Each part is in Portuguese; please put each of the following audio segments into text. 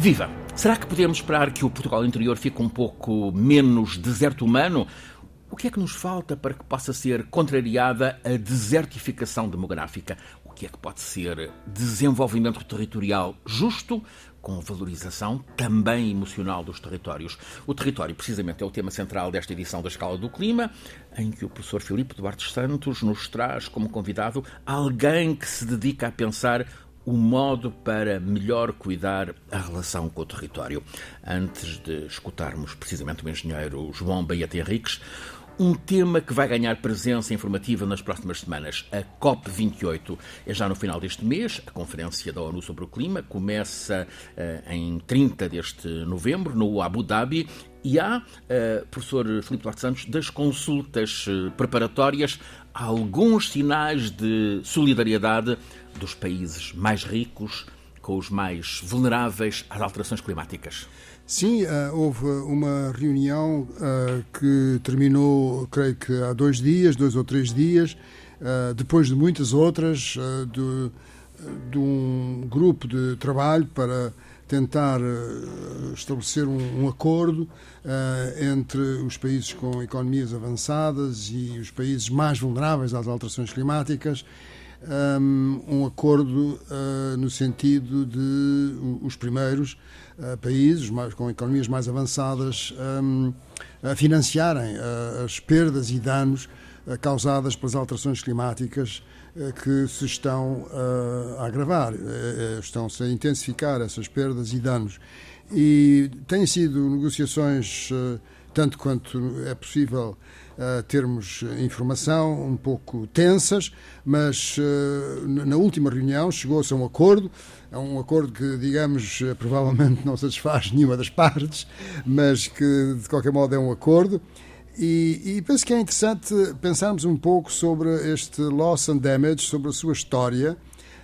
Viva! Será que podemos esperar que o Portugal interior fique um pouco menos deserto humano? O que é que nos falta para que possa ser contrariada a desertificação demográfica? O que é que pode ser desenvolvimento territorial justo, com valorização também emocional dos territórios? O território, precisamente, é o tema central desta edição da Escala do Clima, em que o professor Filipe Duarte Santos nos traz como convidado alguém que se dedica a pensar o modo para melhor cuidar a relação com o território. Antes de escutarmos precisamente o engenheiro João Baeta Henriques, um tema que vai ganhar presença informativa nas próximas semanas. A COP28 é já no final deste mês, a Conferência da ONU sobre o Clima começa uh, em 30 deste novembro, no Abu Dhabi, e há, uh, professor Filipe Duarte Santos, das consultas uh, preparatórias, alguns sinais de solidariedade dos países mais ricos com os mais vulneráveis às alterações climáticas. Sim, uh, houve uma reunião uh, que terminou, creio que há dois dias, dois ou três dias, uh, depois de muitas outras, de, de, um grupo de trabalho para tentar estabelecer um, um acordo entre os países com economias avançadas e os países mais vulneráveis às alterações climáticas um, acordo uh, no sentido de os primeiros países mais, com economias mais avançadas um, a financiarem uh, as perdas e danos causadas pelas alterações climáticas que se estão a agravar, estão-se a intensificar essas perdas e danos. E têm sido negociações, tanto quanto é possível, uh, termos informação um pouco tensas, mas uh, na última reunião chegou-se a um acordo, é um acordo que, digamos, eh, provavelmente não satisfaz nenhuma das partes, mas que de qualquer modo é um acordo. E, e, penso que é interessante pensarmos um pouco sobre este loss and damage, sobre a sua história.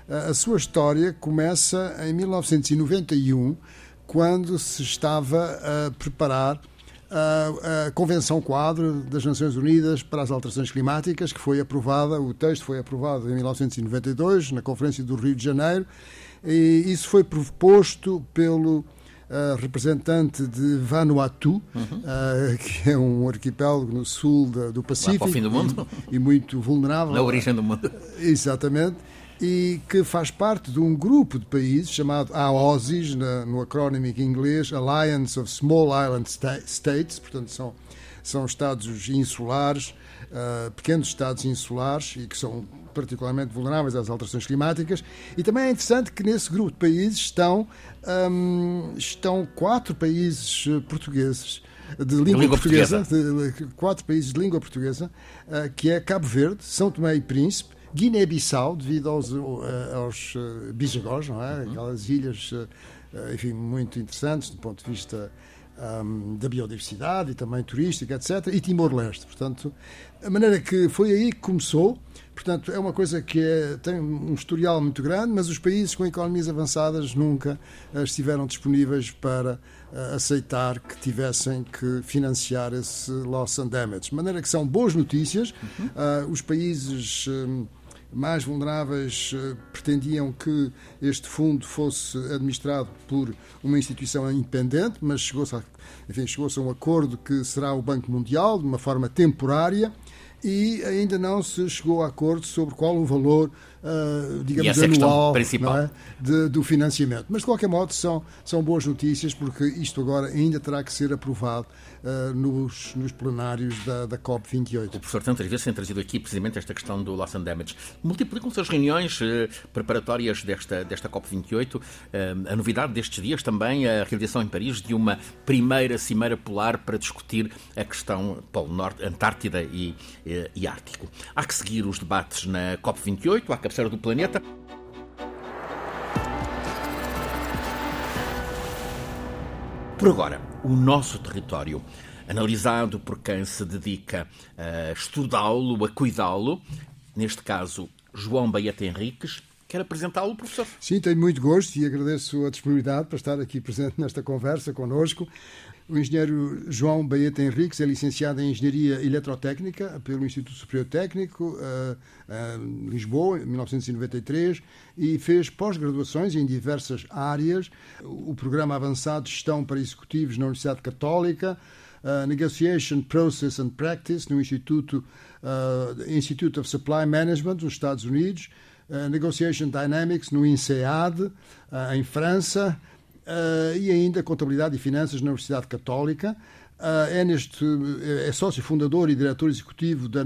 A sua história começa em 1991, quando se estava a preparar a, a Convenção Quadro das Nações Unidas para as Alterações Climáticas, que foi aprovada, o texto foi aprovado em 1992, na Conferência do Rio de Janeiro, e isso foi proposto pelo Uh, representante de Vanuatu, uhum. uh, que é um arquipélago no sul da, do Pacífico. Lá para o fim do mundo. E, e muito vulnerável. Na origem do mundo. Exatamente e que faz parte de um grupo de países chamado AOSIS, no acrónimo inglês Alliance of Small Island States, portanto são, são estados insulares, uh, pequenos estados insulares e que são particularmente vulneráveis às alterações climáticas. E também é interessante que nesse grupo de países estão, um, estão quatro países portugueses de língua, língua portuguesa, portuguesa. De, quatro países de língua portuguesa, uh, que é Cabo Verde, São Tomé e Príncipe, Guiné-Bissau, devido aos, eh, aos eh, bisagós, não é? Uhum. Aquelas ilhas, eh, enfim, muito interessantes do ponto de vista um, da biodiversidade e também turística, etc. E Timor-Leste. Portanto, a maneira que foi aí que começou. Portanto, é uma coisa que é, tem um historial muito grande, mas os países com economias avançadas nunca estiveram disponíveis para aceitar que tivessem que financiar esse loss and damage. De maneira que são boas notícias. Uhum. Uh, os países. Um, mais vulneráveis eh, pretendiam que este fundo fosse administrado por uma instituição independente, mas chegou-se a, chegou a um acordo que será o Banco Mundial, de uma forma temporária, e ainda não se chegou a acordo sobre qual o valor uh, digamos, anual é? de, do financiamento. Mas, de qualquer modo, são, são boas notícias, porque isto agora ainda terá que ser aprovado uh, nos, nos plenários da, da COP28. O professor tantas vezes tem trazido aqui precisamente esta questão do loss and damage. Multiplicam-se as reuniões uh, preparatórias desta, desta COP28. a novidade destes dias também a realização em Paris de uma primeira cimeira polar para discutir a questão Polo Norte, Antártida e, e Ártico. Há que seguir os debates na COP28, há que cabeceira do planeta. Por agora, o nosso território, analisado por quem se dedica a estudá-lo, a cuidá-lo, neste caso João Baeta Henriques, Quer apresentá-lo, professor? Sim, tenho muito gosto e agradeço a disponibilidade para estar aqui presente nesta conversa connosco. O engenheiro João Baeta Henriques é licenciado em Engenharia Eletrotécnica pelo Instituto Superior Técnico, uh, uh, Lisboa, em 1993, e fez pós-graduações em diversas áreas. O programa avançado de Gestão para Executivos na Universidade Católica, uh, Negotiation Process and Practice no Instituto, Institute of Supply Management, nos Estados Unidos, Negotiation Dynamics no INSEAD, em França, uh, e ainda Contabilidade e Finanças na Universidade Católica. Uh, é, neste, é sócio fundador e diretor executivo da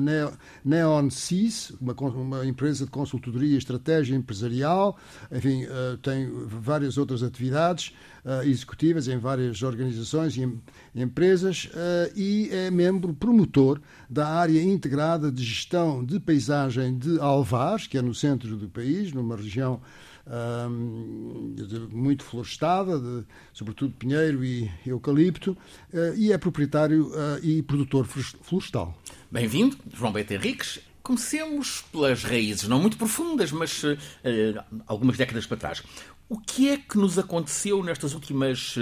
Neon CIS, uma, uma empresa de consultoria e estratégia empresarial. Enfim, uh, tem várias outras atividades uh, executivas em várias organizações e em, empresas e é membro promotor da área integrada de gestão de paisagem de Alvars, que é no centro do país, numa região muito florestada, de, sobretudo pinheiro e eucalipto, uh, e é proprietário uh, e produtor florestal. Bem-vindo, João Beto Henriques. Comecemos pelas raízes, não muito profundas, mas uh, algumas décadas para trás. O que é que nos aconteceu nestas últimas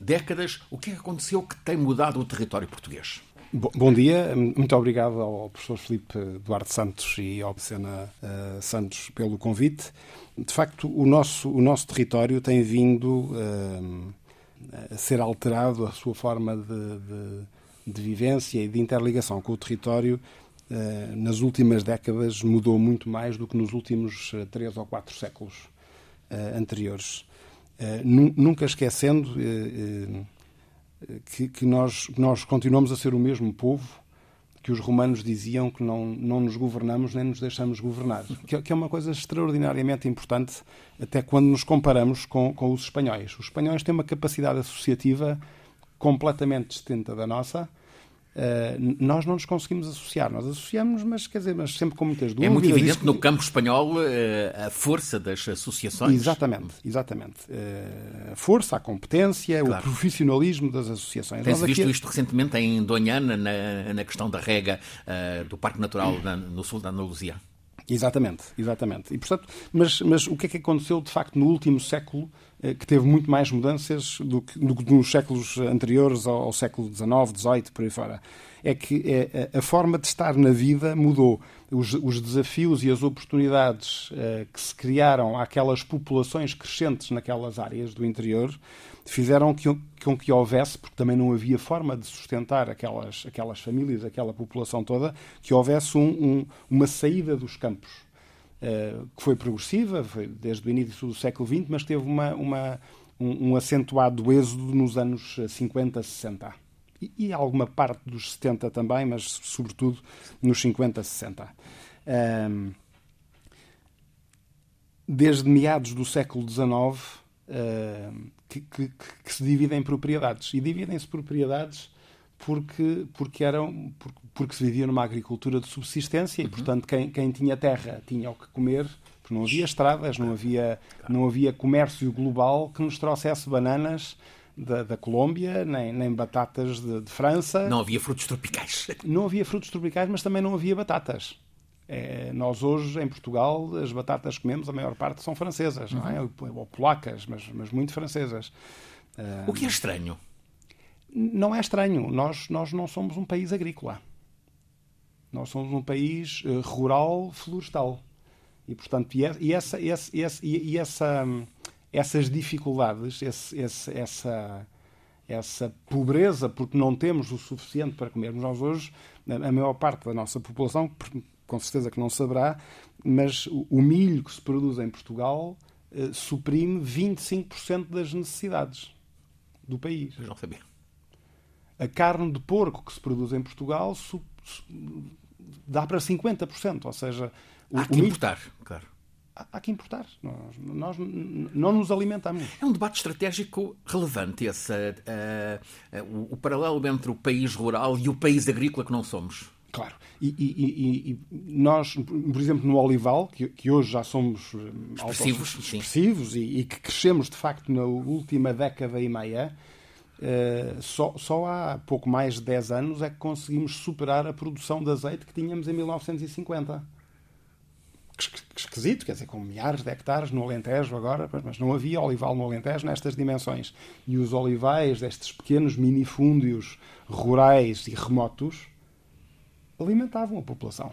décadas? O que é que aconteceu que tem mudado o território português? Bom dia, muito obrigado ao professor Filipe Duarte Santos e ao Becena uh, Santos pelo convite. De facto, o nosso, o nosso território tem vindo uh, a ser alterado, a sua forma de, de, de, vivência e de interligação com o território uh, nas últimas décadas mudou muito mais do que nos últimos três ou quatro séculos anteriores. nunca esquecendo que, que nós, nós continuamos a ser o mesmo povo que os romanos diziam que não, não nos governamos nem nos deixamos governar. Que, que, é uma coisa extraordinariamente importante, até quando nos comparamos com, com os espanhóis. Os espanhóis têm uma capacidade associativa completamente distinta da nossa Uh, nós não nos conseguimos associar. Nós associamos, mas quer dizer, mas sempre com muitas dúvidas. É muito evidente no campo espanhol uh, a força das associações. Exatamente, exatamente. Uh, a força, a competência, claro. o profissionalismo das associações. Tem-se visto aqui... isto recentemente em Donhana, na, na questão da rega do Parque Natural na, no sul da Andaluzia. Exatamente, exatamente. E, portanto, mas, mas o que é que aconteceu, de facto, no último século, eh, que teve muito mais mudanças do que, do que nos séculos anteriores ao, ao século XIX, XVIII, por aí fora? É que é, a forma de estar na vida mudou. Os, os desafios e as oportunidades que se criaram àquelas populações crescentes naquelas áreas do interior fizeram que, com que houvesse, porque também não havia forma de sustentar aquelas, aquelas famílias, aquela população toda, que houvesse um, um, uma saída dos campos. Uh, que foi progressiva, foi desde o início do século XX, mas teve uma, uma um, um, acentuado êxodo nos anos 50, 60. E, e, alguma parte dos 70 também, mas sobretudo nos 50, 60. Uh, desde meados do século XIX, uh, que, que, que, se dividem em propriedades. E dividem-se propriedades porque, porque, eram, porque, porque, se vivia numa agricultura de subsistência e, uhum. portanto, quem, quem tinha terra tinha o que comer, porque não havia estradas, não havia, não havia comércio global que nos trouxesse bananas da, da Colômbia, nem, nem batatas de, de França. Não havia frutos tropicais. Não havia frutos tropicais, mas também não havia batatas. É, nós hoje, em Portugal, as batatas que comemos, a maior parte são francesas, não é? Uhum. Ou polacas, mas, mas muito francesas. O que é estranho? Não é estranho. Nós, nós não somos um país agrícola. Nós somos um país uh, rural florestal. E, portanto, e, e essa, esse, esse, e, essa, essas dificuldades, esse, essa, essa pobreza, porque não temos o suficiente para comermos, nós hoje, a maior parte da nossa população, com certeza que não saberá, mas o milho que se produz em Portugal eh, suprime 25% das necessidades do país. Eu não sabia. A carne de porco que se produz em Portugal su, su, dá para 50%, ou seja... O, há que milho, importar, claro. Há, há que importar. Nós, nós, não nos alimentamos. É um debate estratégico relevante esse, uh, uh, o, o paralelo entre o país rural e o país agrícola que não somos. Claro. E, e, e, nós, por exemplo, no Olival, que, que hoje já somos eh, expressivos, expressivos e, que crescemos de facto na última década e meia, uh, só, só há pouco mais de 10 anos é que conseguimos superar a produção de azeite que tínhamos em 1950. esquisito, quer dizer, com milhares de hectares no Alentejo agora, mas não havia olival no Alentejo nestas dimensões. E os olivais destes pequenos minifúndios rurais e remotos alimentavam a população.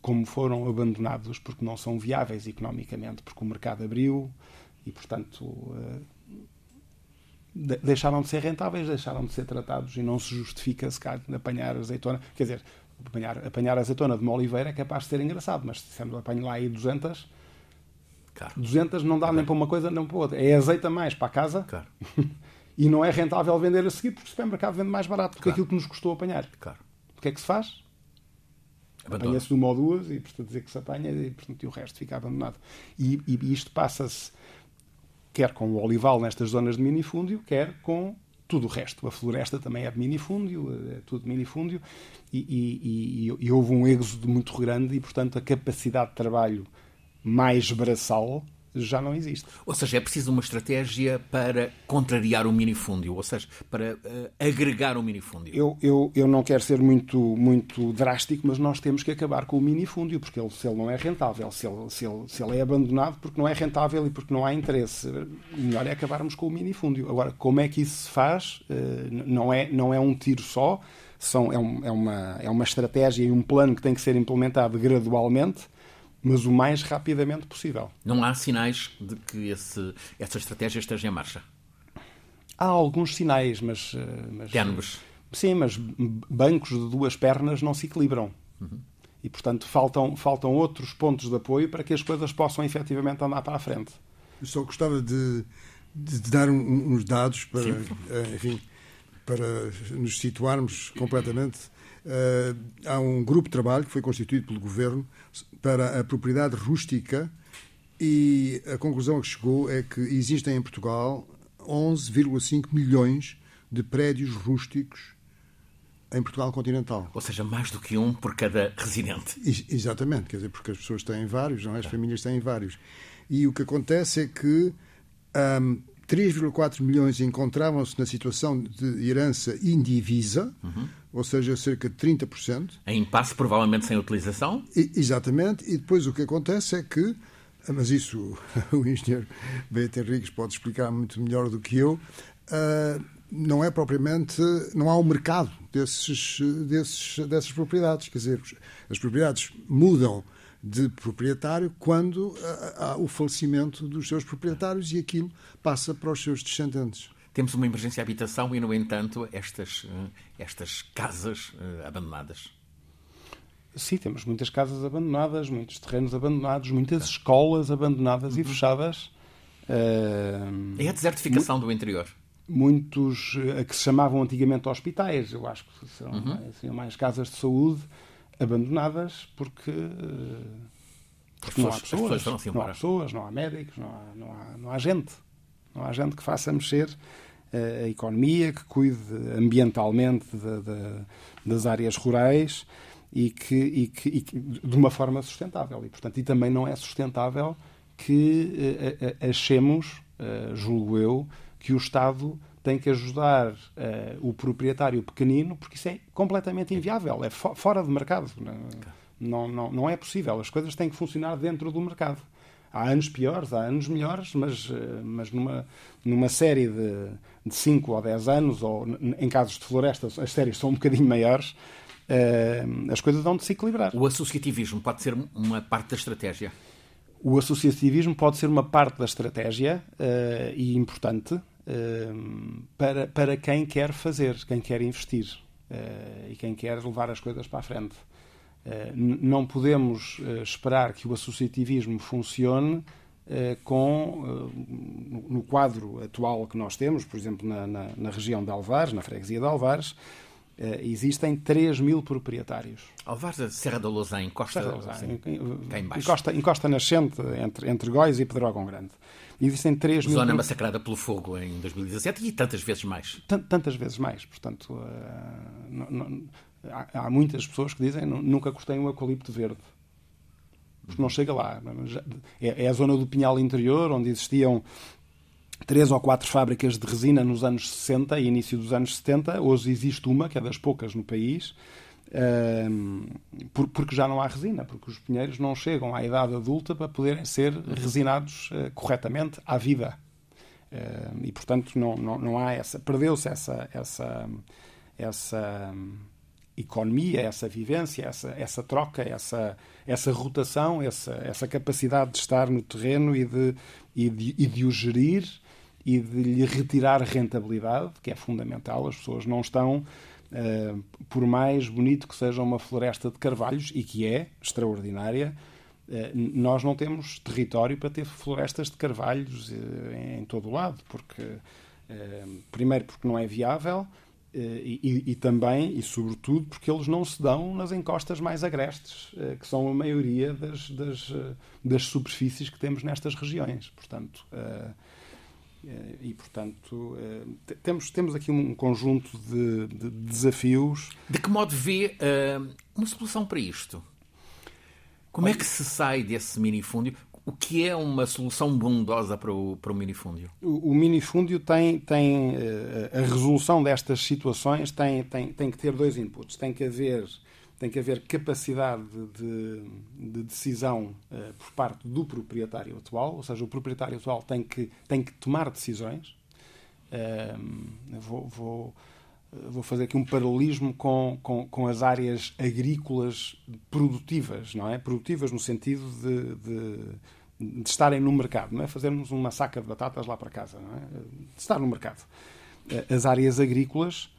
Como foram abandonados porque não são viáveis economicamente, porque o mercado abriu e, portanto, eh, deixaram de ser rentáveis, deixaram de ser tratados e não se justifica se calhar apanhar azeitona. Quer dizer, apanhar, apanhar azeitona de uma oliveira é capaz de ser engraçado, mas se dissermos apanho lá aí 200, claro. 200 não dá claro. nem para uma coisa nem para outra. É azeita mais para a casa claro. e não é rentável vender a seguir porque o supermercado vende mais barato do que aquilo que nos custou apanhar. Claro. O que é que se faz? Apanha-se uma ou duas e, portanto, dizer que se apanha e, portanto, e o resto fica abandonado. E, e isto passa-se quer com o olival nestas zonas de minifúndio, quer com tudo o resto. A floresta também é de minifúndio, é tudo minifúndio, e, e, e, e houve um êxodo muito grande e, portanto, a capacidade de trabalho mais braçal já não existe. Ou seja, é preciso uma estratégia para contrariar o minifúndio, ou seja, para uh, agregar o minifúndio. Eu, eu, eu não quero ser muito, muito drástico, mas nós temos que acabar com o minifúndio, porque ele, se ele não é rentável, se ele, se, ele, se ele é abandonado porque não é rentável e porque não há interesse, o melhor é acabarmos com o minifúndio. Agora, como é que isso se faz? Uh, não, é, não é um tiro só, são, é, um, é, uma, é uma estratégia e um plano que tem que ser implementado gradualmente mas o mais rapidamente possível. Não há sinais de que esse, essa estratégia esteja em marcha? Há alguns sinais, mas. Eh, mas Ténues. Sim, mas bancos de duas pernas não se equilibram. Uhum. E, portanto, faltam, faltam outros pontos de apoio para que as coisas possam efetivamente andar para a frente. Eu só gostava de, de, de dar uns dados para, eh, enfim, para nos situarmos completamente há um grupo de trabalho que foi constituído pelo governo para a propriedade rústica e a conclusão a que chegou é que existem em Portugal 11,5 milhões de prédios rústicos em Portugal continental. Ou seja, mais do que um por cada residente. exatamente, quer dizer, porque as pessoas têm vários, não é? as famílias têm vários. E o que acontece é que um, 3,4 milhões encontravam-se na situação de herança indivisa, uhum ou seja, cerca de 30%. Em impasse, provavelmente sem utilização? E, exatamente, e depois o que acontece é que, mas isso o engenheiro Beto Henriques pode explicar muito melhor do que eu, uh, não é propriamente, não há um mercado desses, desses, dessas propriedades. Quer dizer, as propriedades mudam de proprietário quando há o falecimento dos seus proprietários e aquilo passa para os seus descendentes temos uma emergência de habitação e, no entanto, estas, eh, estas casas uh, abandonadas. Sim, temos muitas casas abandonadas, muitos terrenos abandonados, muitas escolas abandonadas uhum. e fechadas. Uh, é a desertificação do interior. Muitos a que se chamavam antigamente hospitais, eu acho que são uhum. seriam mais casas de saúde abandonadas porque, porque não há pessoas, não há pessoas, não há médicos, não há, não há, não há gente. Não há gente que faça mexer a economia, que cuide ambientalmente de, de, das áreas rurais e que, e que, e que, de uma forma sustentável. E, portanto, e também não é sustentável que uh, achemos, uh, julgo eu, que o Estado tem que ajudar uh, o proprietário pequenino, porque isso é completamente inviável, é fo fora do mercado. Não, não, não é possível. As coisas têm que funcionar dentro do mercado. Há anos piores, há anos melhores, mas, mas numa, numa série de, de 5 ou 10 anos, ou em casos de florestas, as séries são um bocadinho maiores, uh, as coisas vão de se equilibrar. O associativismo pode ser uma parte da estratégia? O associativismo pode ser uma parte da estratégia uh, e importante para, para quem quer fazer, quem quer investir e quem quer levar as coisas para a frente. não podemos esperar que o associativismo funcione eh, com, eh, no quadro atual que nós temos, por exemplo, na, na, na região de Alvares, na freguesia de Alvares, eh, existem 3 mil proprietários. Alvares, a Serra da Lousã, encosta, Serra da Lousã, assim, encosta, encosta nascente entre, entre Góis e Pedrógão Grande. Existem 3 mil... Zona massacrada pelo fogo em 2017 e tantas vezes mais. Tantas vezes mais. Portanto, uh, não, não, há, há, muitas pessoas que dizem nunca gostei um eucalipto verde porque não chega lá. É, é a zona do Pinhal Interior, onde existiam três ou quatro fábricas de resina nos anos 60 e início dos anos 70. Hoje existe uma, que é das poucas no país, porque já não há resina, porque os pinheiros não chegam à idade adulta para poderem ser resinados uh, corretamente à vida. Uh, e, portanto, não, não, não há essa. Perdeu-se essa, essa, essa economia, essa vivência, essa, essa troca, essa, essa rotação, essa, essa capacidade de estar no terreno e de, e de, e de o gerir e de lhe retirar rentabilidade, que é fundamental. As pessoas não estão Uh, por mais bonito que seja uma floresta de carvalhos, e que é extraordinária, uh, nós não temos território para ter florestas de carvalhos uh, em todo o lado, porque, primeiro, porque não é viável, e, e, também, e sobretudo, porque eles não se dão nas encostas mais agrestes, que são a maioria das, das, das superfícies que temos nestas regiões. Portanto, eh, e, portanto, eh, temos, temos aqui um conjunto de, de desafios. De que modo vê uh, uma solução para isto? Como é que se sai desse minifúndio? O que é uma solução bondosa para o, para o minifúndio? O, o minifúndio tem, tem a resolução destas situações tem, tem, tem que ter dois inputs. Tem que haver tem que haver capacidade de, de decisão uh, por parte do proprietário atual, ou seja, o proprietário atual tem que, tem que tomar decisões. Uh, vou, vou, vou, fazer aqui um paralelismo com, com, com, as áreas agrícolas produtivas, não é? Produtivas no sentido de, de, de, estarem no mercado, não é? Fazermos uma saca de batatas lá para casa, não é? De estar no mercado. As áreas agrícolas eh,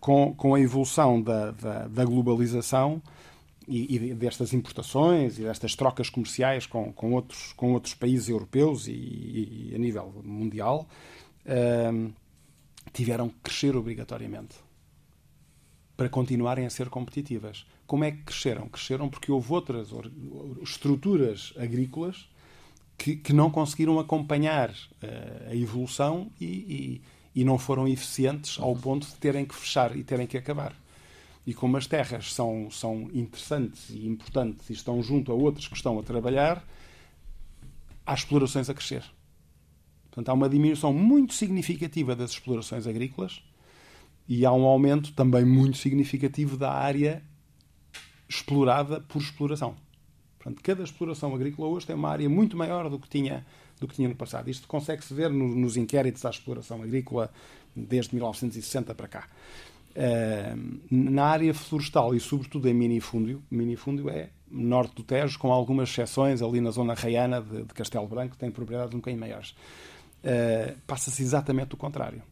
com, com a evolução da, da, da globalização e, e, destas importações e destas trocas comerciais com, com, outros, com outros países europeus e, e a nível mundial, uh, tiveram que crescer obrigatoriamente para continuarem a ser competitivas. Como é que cresceram? Cresceram porque houve outras estruturas agrícolas que, que não conseguiram acompanhar uh, a evolução e, e não foram eficientes ao ponto de terem que fechar e terem que acabar. E como as terras são, são interessantes e importantes e estão junto a outros que estão a trabalhar, há explorações a crescer. Portanto, há uma diminuição muito significativa das explorações agrícolas e há um aumento também muito significativo da área explorada por exploração. Portanto, cada exploração agrícola hoje tem uma área muito maior do que tinha do que tinha no passado. Isto consegue-se ver no, nos inquéritos à exploração agrícola desde 1960 para cá. Uh, na área florestal e sobretudo em minifúndio, minifúndio é norte do Tejo, com algumas exceções ali na zona raiana de, de Castelo Branco, tem propriedades um bocadinho maiores. Uh, Passa-se exatamente o contrário.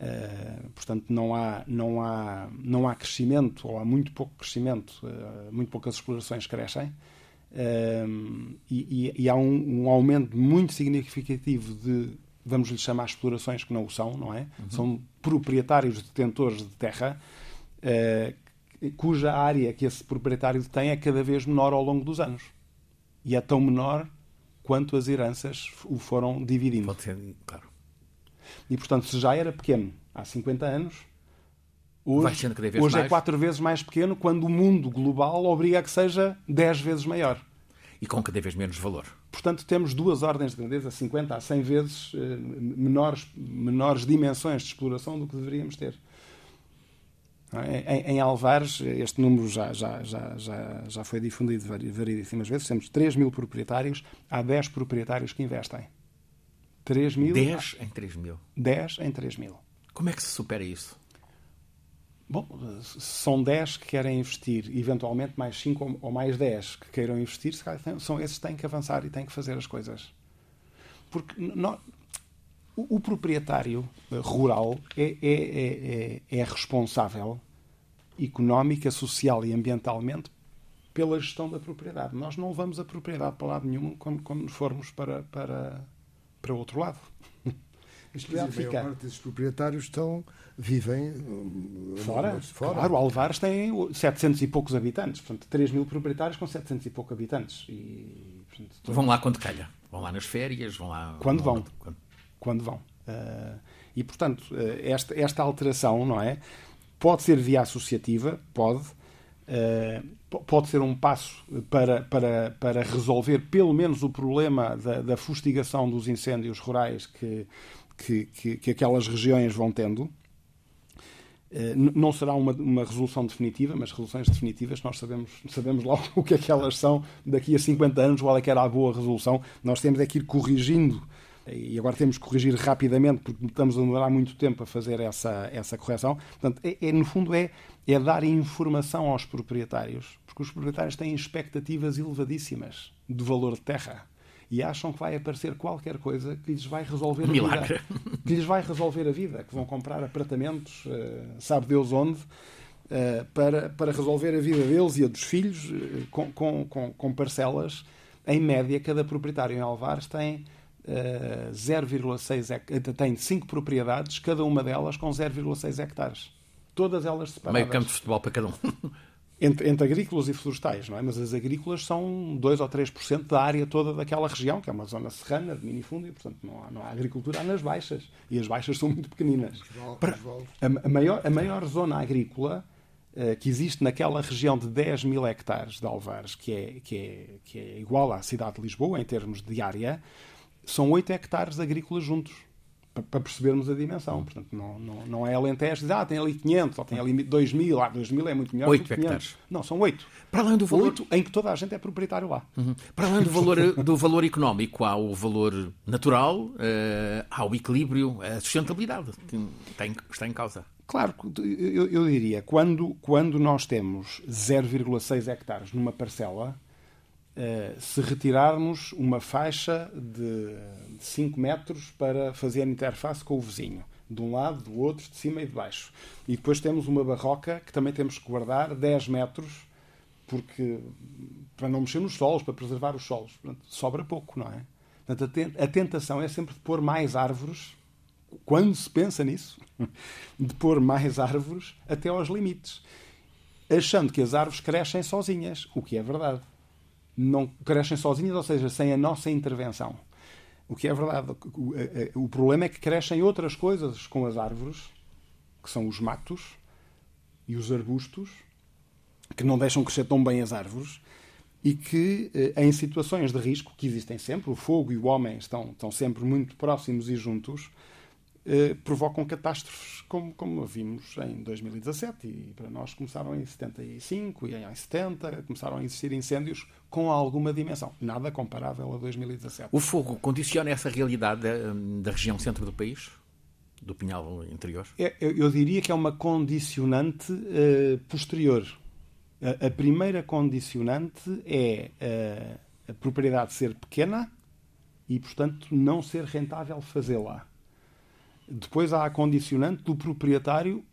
Uh, portanto, não há, não, há, não há crescimento, ou há muito pouco crescimento, uh, muito poucas explorações crescem, um, e, e, há um, um, aumento muito significativo de, vamos lhe chamar explorações que não o são, não é? Uhum. São proprietários detentores de terra, uh, cuja área que esse proprietário tem é cada vez menor ao longo dos anos. E é tão menor quanto as heranças o foram dividindo. Pode ser, claro. E, portanto, se já era pequeno há 50 anos, Hoje, hoje é quatro vezes mais pequeno quando o mundo global obriga a que seja dez vezes maior. E com cada vez menos valor. Portanto, temos duas ordens de grandeza, 50 a 100 vezes eh, menores, menores dimensões de exploração do que deveríamos ter. É? Em, em Alvares, este número já, já, já, já, já foi difundido variedíssimas vezes. Temos 3 mil proprietários, há 10 proprietários que investem. 3 mil. 10 em 3 mil. 10 em 3 mil. Como é que se supera isso? Bom, são 10 que querem investir, eventualmente mais 5 ou mais 10 que queiram investir, são esses que têm que avançar e têm que fazer as coisas. Porque o, o, proprietário eh, rural é, é, é, é, é responsável económica, social e ambientalmente pela gestão da propriedade. Nós não vamos a propriedade para lado nenhum quando, quando formos para, para, para outro lado. Isto a maior parte desses proprietários estão, vivem uh, fora. fora. Claro, Alvares tem 700 e poucos habitantes. Portanto, 3 mil proprietários com 700 e poucos habitantes. E, portanto, Vão lá quando calha. Vão lá nas férias, vão lá... Quando vão. vão. Quando... quando vão. Uh, e, portanto, uh, esta, esta alteração, não é? Pode ser via associativa, pode. Uh, pode ser um passo para, para, para resolver pelo menos o problema da, da fustigação dos incêndios rurais que, que, que, que aquelas regiões vão tendo. Eh, não será uma, uma, resolução definitiva, mas resoluções definitivas nós sabemos, sabemos logo o que é que elas são daqui a 50 anos, qual é que era a boa resolução. Nós temos é que ir corrigindo e agora temos que corrigir rapidamente porque estamos a demorar muito tempo a fazer essa, essa correção. Portanto, é, é, no fundo é, é dar informação aos proprietários, porque os proprietários têm expectativas elevadíssimas de valor de terra e acham que vai aparecer qualquer coisa que lhes vai resolver a Milagre. vida. Que lhes vai resolver a vida, que vão comprar apartamentos, uh, sabe Deus onde, uh, para, para resolver a vida deles e a dos filhos uh, com, com, com, parcelas. Em média, cada proprietário em Alvares tem 0,6 hectares, tem 5 propriedades, cada uma delas com 0,6 hectares. Todas elas separadas. Meio campo de futebol para cada um. entre, entre agrícolas e florestais, não é? Mas as agrícolas são 2 ou 3% da área toda daquela região, que é uma zona serrana de minifúndio, portanto não há, não há agricultura, há nas baixas. E as baixas são muito pequeninas. Para, a, a, maior, a maior zona agrícola uh, que existe naquela região de 10 mil hectares de Alvares, que é, que, é, que é igual à cidade de Lisboa em termos de área, são 8 hectares agrícolas juntos para percebermos a dimensão. Portanto, não, não, não é Alentejo, diz, ah, tem ali 500, ou tem ali 2 mil, ah, 2 mil é muito melhor 8 hectares. Não, são 8. Para além do valor... 8 em que toda a gente é proprietário lá. Uhum. Para além do valor, do valor económico, há o valor natural, uh, há o equilíbrio, a sustentabilidade que está em, está em causa. Claro, eu, eu diria, quando, quando nós temos 0,6 hectares numa parcela, se retirarmos uma faixa de 5 metros para fazer a interface com o vizinho, de um lado, do outro, de cima e de baixo. E depois temos uma barroca que também temos que guardar 10 metros porque para não mexer nos solos, para preservar os solos. Portanto, sobra pouco, não é? Portanto, a tentação é sempre de pôr mais árvores, quando se pensa nisso, de pôr mais árvores até aos limites, achando que as árvores crescem sozinhas, o que é verdade não crescem sozinhas, ou seja, sem a nossa intervenção. O que é verdade. O, problema é que crescem outras coisas com as árvores, que são os matos e os arbustos, que não deixam crescer tão bem as árvores e que, eh, em situações de risco, que existem sempre, o fogo e o homem estão, estão sempre muito próximos e juntos, eh, provocam catástrofes como, como vimos em 2017 e para nós começaram em 75 e em 70 começaram a existir incêndios com alguma dimensão, nada comparável a 2017. O fogo condiciona essa realidade da, da região centro do país? Do Pinhal interior? É, eu, eu, diria que é uma condicionante uh, posterior. A, a, primeira condicionante é uh, a propriedade ser pequena e, portanto, não ser rentável fazê-la. Depois há a condicionante do proprietário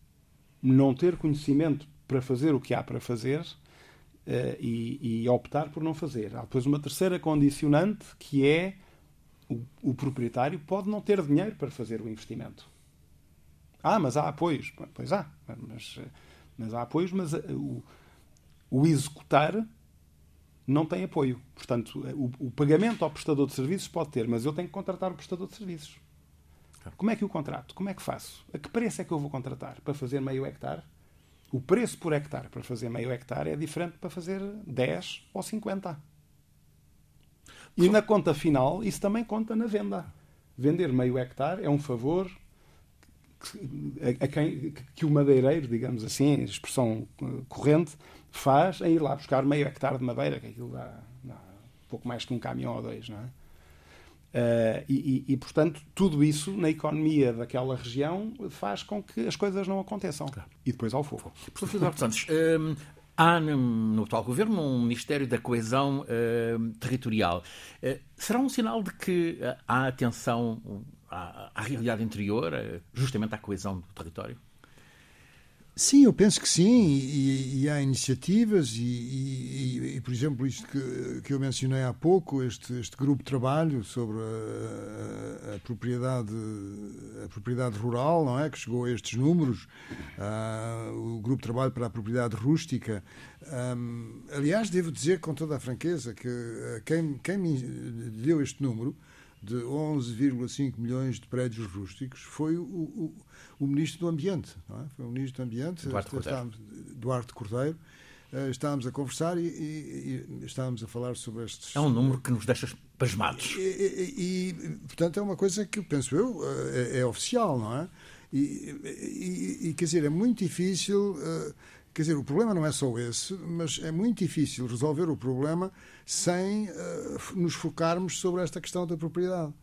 não ter conhecimento para fazer o que há para fazer uh, e, e, optar por não fazer. Há depois uma terceira condicionante que é o, o, proprietário pode não ter dinheiro para fazer o investimento. Ah, mas há apoios. Pois há, mas, mas há apoios, mas eh, o, o executar não tem apoio. Portanto, o, o pagamento ao prestador de serviços pode ter, mas eu tenho que contratar o prestador de serviços. Como é que o contrato? Como é que faço? A que preço é que eu vou contratar? Para fazer meio hectare? O preço por hectare para fazer meio hectare é diferente para fazer 10 ou 50. E na conta final, isso também conta na venda. Vender meio hectare é um favor a, quem que o madeireiro, digamos assim, a expressão corrente, faz em ir lá buscar meio hectare de madeira, que aquilo dá, dá pouco mais que um caminhão ou dois, não é? Uh, e, e, portanto, tudo isso na economia daquela região faz com que as coisas não aconteçam. Claro. E depois ao fogo. Professor Eduardo Santos, um, há no atual governo um Ministério da Coesão uh, Territorial. Uh, será um sinal de que há atenção à, à realidade interior, justamente à coesão do território? Sim, eu penso que sim, e, e há iniciativas, e, e, e, por exemplo, isto que, que eu mencionei há pouco, este, este grupo de trabalho sobre a, a, a, propriedade, a propriedade rural, não é? Que chegou a estes números, uh, o grupo de trabalho para a propriedade rústica. Um, aliás, devo dizer com toda a franqueza que uh, quem, quem me deu este número de 11,5 milhões de prédios rústicos foi o, o, o Ministro do Ambiente. É? Foi o Ministro do Ambiente, Duarte Cordeiro. Duarte Cordeiro. Eh, estávamos a conversar e, e, e, estávamos a falar sobre estes. É um número que nos deixa pasmados. E, e portanto, é uma coisa que, penso eu, eh, é, é oficial, não é? E, quer dizer, é muito difícil. Uh, quer dizer, o problema não é só esse, mas é muito difícil resolver o problema sem uh, nos focarmos sobre esta questão da propriedade.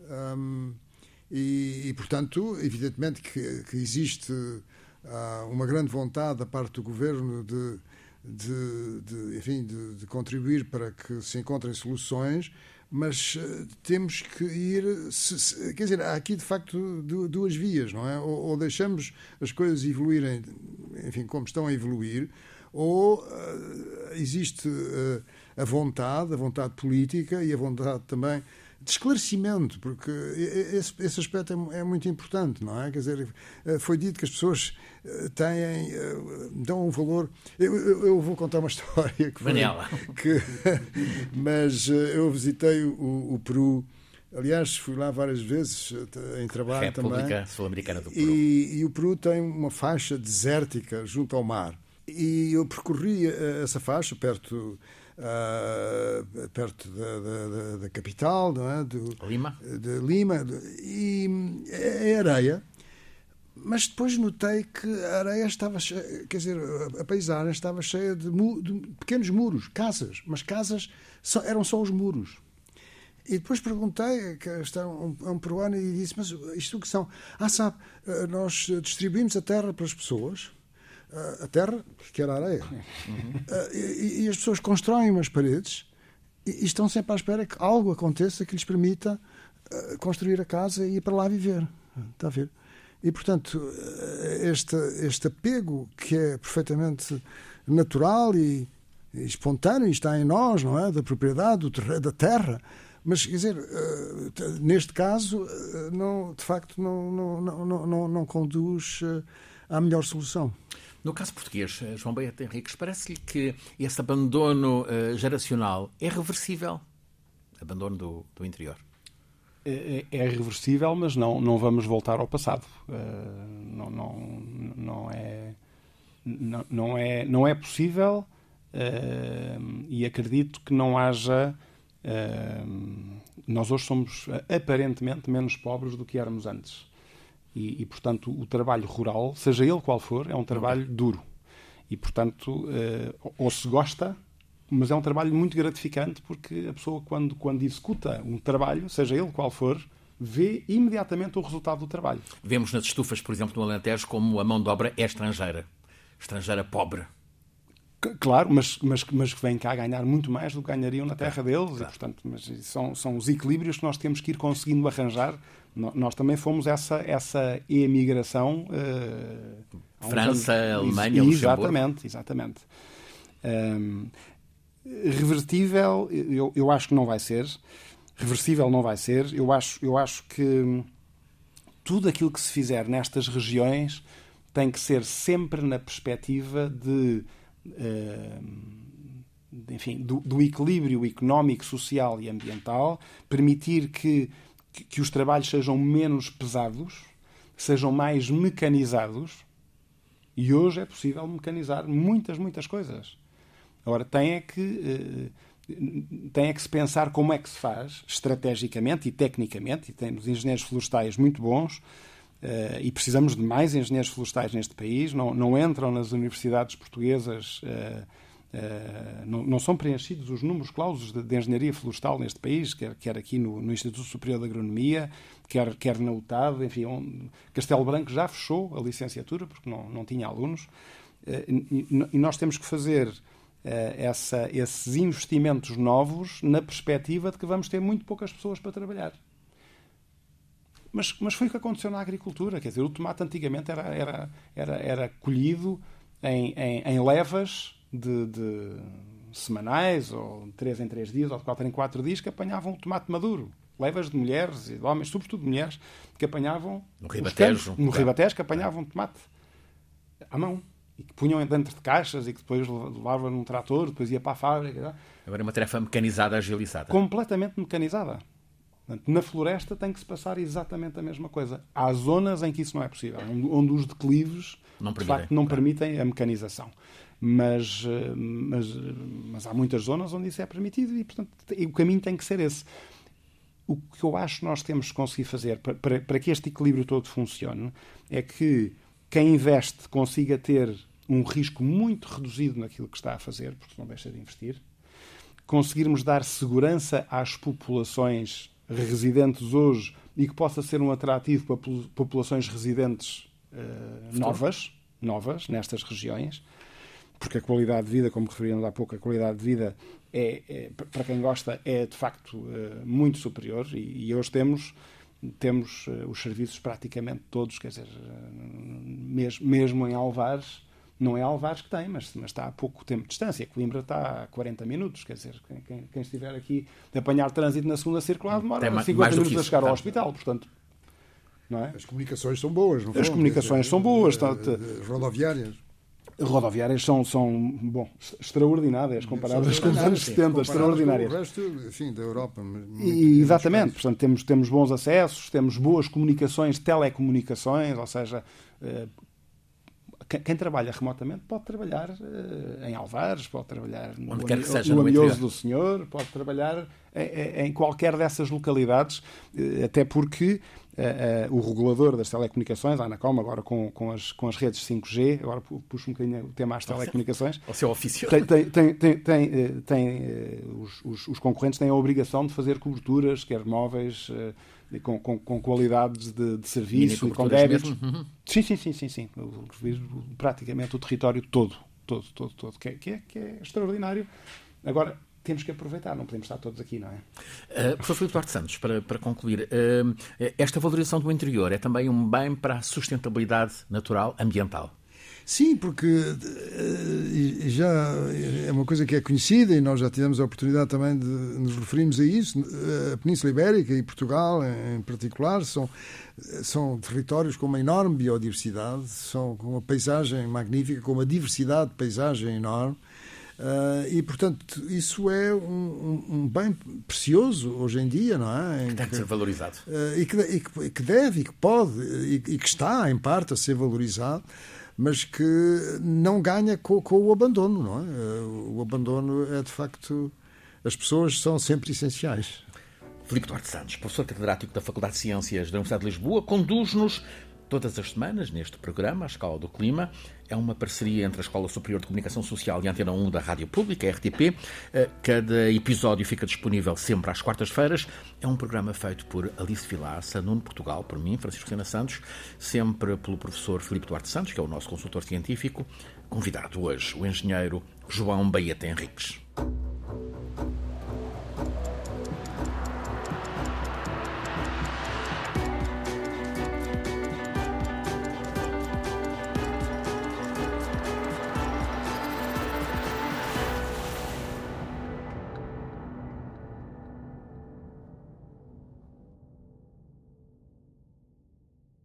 Um, e, e, portanto, evidentemente que, que existe uh, uma grande vontade da parte do governo de, de, de enfim, de, de, contribuir para que se encontrem soluções, mas uh, temos que ir. Se, se, quer dizer, há aqui de facto duas vias, não é? Ou, ou, deixamos as coisas evoluírem, enfim, como estão a evoluir, ou uh, existe a vontade, a vontade política e a vontade também de esclarecimento, porque esse, esse aspecto é, é, muito importante, não é? Quer dizer, eh, foi dito que as pessoas eh, têm, eh, dão um valor. Eu, eu, eu vou contar uma história que foi. Que, mas eu visitei o, o, Peru. Aliás, fui lá várias vezes em trabalho República também. República Sul-Americana do Peru. E, e o Peru tem uma faixa desértica junto ao mar. E eu percorri essa faixa perto uh, perto da, da, da, capital, não é? Do, Lima. De Lima. E é, é areia. Mas depois notei que a areia estava cheia, quer dizer, a paisagem estava cheia de, mu de pequenos muros, casas, mas casas só, eram só os muros. E depois perguntei, que está um, um peruano, e disse: Mas isto que são? Ah, sabe, eh, nós distribuímos a terra para as pessoas a terra, que era areia. Uhum. E, e, as pessoas constroem umas paredes e, e, estão sempre à espera que algo aconteça que lhes permita construir a casa e ir para lá viver. Está a ver? E, portanto, este, este apego que é perfeitamente natural e, e espontâneo, e está em nós, não é? Da propriedade, do, da terra. Mas, quer dizer, neste caso, não, de facto, não, não, não, não, não conduz à melhor solução. No caso português, eh, João Beato Henriques, parece-lhe que esse abandono uh, geracional é reversível? Abandono do, do interior? É, é, é, reversível, mas não, não vamos voltar ao passado. Uh, não, não, não, é, não, não, é, não é possível uh, e acredito que não haja. nós hoje somos aparentemente menos pobres do que éramos antes. E, e, portanto, o trabalho rural, seja ele qual for, é um trabalho duro. E, portanto, uh, ou se gosta, mas é um trabalho muito gratificante porque a pessoa, quando, quando executa um trabalho, seja ele qual for, vê imediatamente o resultado do trabalho. Vemos nas estufas, por exemplo, no Alentejo, como a mão de obra é estrangeira. Estrangeira pobre. Claro, mas, mas, mas que vêm cá ganhar muito mais do que ganhariam na terra deles. Claro. E, portanto, mas são, são os equilíbrios que nós temos que ir conseguindo arranjar nós também fomos essa, essa emigração. Uh, França, anos, Alemanha, Exatamente, exatamente. Um, revertível, eu, eu acho que não vai ser. Reversível não vai ser. Eu acho, eu acho que tudo aquilo que se fizer nestas regiões tem que ser sempre na perspectiva de. Uh, enfim, do, do equilíbrio económico, social e ambiental, permitir que que, que os trabalhos sejam menos pesados, sejam mais mecanizados. E hoje é possível mecanizar muitas, muitas coisas. Agora, tem é que, eh, tem é que se pensar como é que se faz, estrategicamente e tecnicamente, e temos engenheiros florestais muito bons, Uh, e precisamos de mais engenheiros florestais neste país. Não, não entram nas universidades portuguesas uh, Uh, não, não, são preenchidos os números clausos de, de, engenharia florestal neste país, quer, quer aqui no, no, Instituto Superior de Agronomia, quer, quer na UTAD, enfim, Castelo Branco já fechou a licenciatura porque não, não tinha alunos, e, e, nós temos que fazer essa, esses investimentos novos na perspectiva de que vamos ter muito poucas pessoas para trabalhar. Mas, mas foi o que aconteceu na agricultura, quer dizer, o tomate antigamente era, era, era, era colhido em, em, em levas de, de semanais, ou de 3 em 3 dias, ou de 4 em 4 dias, que apanhavam o tomate maduro. Levas de mulheres e de homens, sobretudo de mulheres, que apanhavam no ribatejo, no ribatejo que apanhavam tomate à mão e que punham dentro de caixas e que depois levavam num trator, depois ia para a fábrica. Agora é uma tarefa mecanizada, agilizada. Completamente mecanizada. Na floresta tem que se passar exatamente a mesma coisa. Há zonas em que isso não é possível, onde os declives não de facto não permitem a mecanização mas, eh, mas, mas há muitas zonas onde isso é permitido e, portanto, o caminho tem que ser esse. o que eu acho que nós temos que conseguir fazer para, para, para que este equilíbrio todo funcione é que quem investe consiga ter um risco muito reduzido naquilo que está a fazer, porque não deixa de investir, conseguirmos dar segurança às populações residentes hoje e que possa ser um atrativo para populações residentes uh, novas, novas nestas regiões, porque a qualidade de vida, como referíamos há pouco, a qualidade de vida é, é para quem gosta é de facto uh, muito superior e, e, hoje temos temos uh, os serviços praticamente todos, quer dizer, mesmo, mesmo em Alvares não é Alvares que tem, mas, mas, está a pouco tempo de distância. Coimbra está a 40 minutos, quer dizer, quem, quem estiver aqui de apanhar trânsito na segunda circular demora mais, 50 mais minutos a chegar ao hospital, portanto. Não é? As comunicações são boas, não As comunicações são boas. Está, rodoviárias. Rodoviárias são, são bom, extraordinárias comparadas com os anos 70, extraordinárias. Com o resto, enfim, da Europa. E, exatamente, portanto, temos, temos bons acessos, temos boas comunicações, telecomunicações, ou seja, eh, quem trabalha remotamente pode trabalhar uh, em Alvares, pode trabalhar no, Onde quer que seja, no, no Amioso do Senhor, pode trabalhar em, em qualquer dessas localidades, uh, até porque uh, o regulador das telecomunicações, a Anacom, agora com, com, as, com as redes 5G, agora puxo um bocadinho o tema às telecomunicações. O seu ofício. Tem, tem, tem, tem, tem, tem os, os, os, concorrentes têm a obrigação de fazer coberturas, quer móveis com, com, com qualidades de, de serviço, com débitos. Uhum. Sim, sim, sim, sim, sim. Praticamente o território todo, todo, todo, todo, que é, que é, que é extraordinário. Agora, temos que aproveitar, não podemos estar todos aqui, não é? Uh, professor Filipe Duarte Santos, para, para concluir, uh, esta valorização do interior é também um bem para a sustentabilidade natural ambiental? Sim, porque uh, já é uma coisa que é conhecida e nós já tivemos a oportunidade também de nos referirmos a isso. A Península Ibérica e Portugal, em particular, são, são territórios com uma enorme biodiversidade, são com uma paisagem magnífica, com uma diversidade de paisagem enorme. Uh, e, portanto, isso é um, um, bem precioso hoje em dia, não é? Em que tem que ser valorizado. Uh, e, que, e, que, deve, e que pode, e, e, que está, em parte, a ser valorizado mas que não ganha com, com, o abandono, não é? O abandono é de facto. As pessoas são sempre essenciais. Filipe Duarte Santos, professor catedrático da Faculdade de Ciências da Universidade de Lisboa, conduz-nos todas as semanas neste programa, A Escala do Clima. É uma parceria entre a Escola Superior de Comunicação Social e a Antena 1 da Rádio Pública, RTP. Eh, cada episódio fica disponível sempre às quartas-feiras. É um programa feito por Alice Vilaça, Nuno Portugal, por mim, Francisco Sena Santos, sempre pelo professor Filipe Duarte Santos, que é o nosso consultor científico. Convidado hoje, o engenheiro João Baeta Henriques.